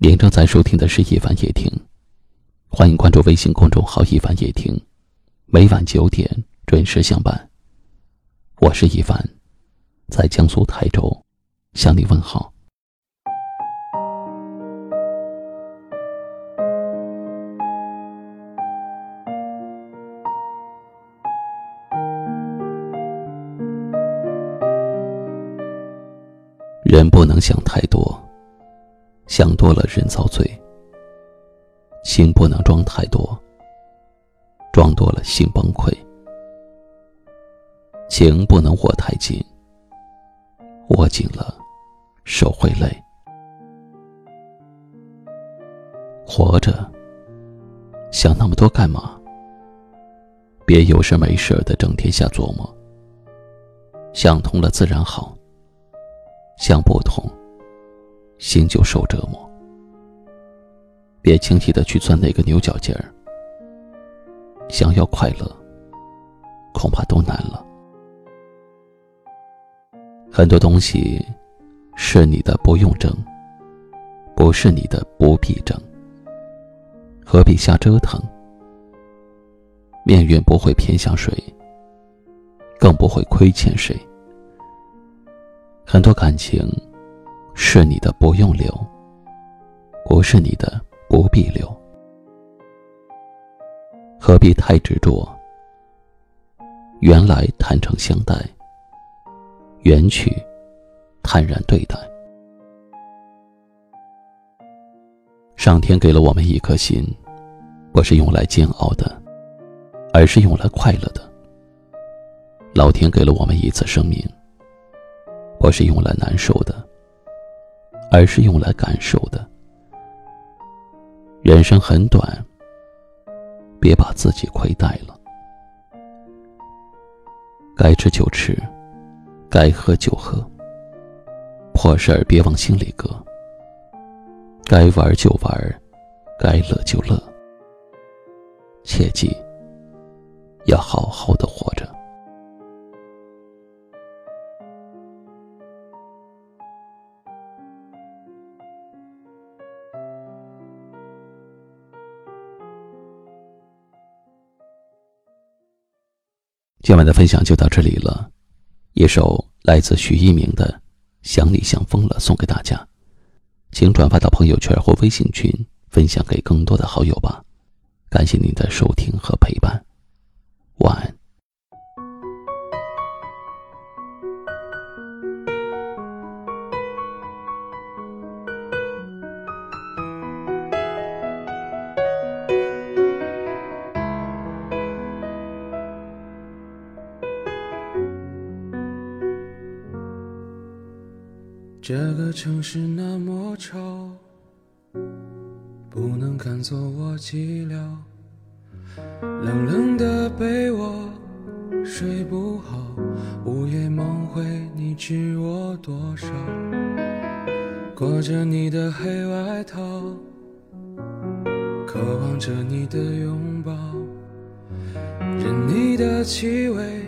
您正在收听的是《一凡夜听》，欢迎关注微信公众号“一凡夜听”，每晚九点准时相伴。我是一凡，在江苏台州向你问好。人不能想太多，想多了人遭罪；心不能装太多，装多了心崩溃；情不能握太紧，握紧了手会累。活着，想那么多干嘛？别有事没事的整天瞎琢磨。想通了自然好。想不通，心就受折磨。别轻易的去钻那个牛角尖儿。想要快乐，恐怕都难了。很多东西是你的，不用争；不是你的，不必争。何必瞎折腾？命运不会偏向谁，更不会亏欠谁。很多感情，是你的不用留，不是你的不必留。何必太执着？缘来坦诚相待，缘去坦然对待。上天给了我们一颗心，不是用来煎熬的，而是用来快乐的。老天给了我们一次生命。不是用来难受的，而是用来感受的。人生很短，别把自己亏待了。该吃就吃，该喝就喝。破事儿别往心里搁。该玩就玩，该乐就乐。切记，要好好的活今晚的分享就到这里了，一首来自徐一鸣的《想你想疯了》送给大家，请转发到朋友圈或微信群，分享给更多的好友吧。感谢您的收听和陪伴，晚安。这个城市那么吵，不能赶走我寂寥。冷冷的被窝，睡不好，午夜梦回，你知我多少？裹着你的黑外套，渴望着你的拥抱，任你的气味。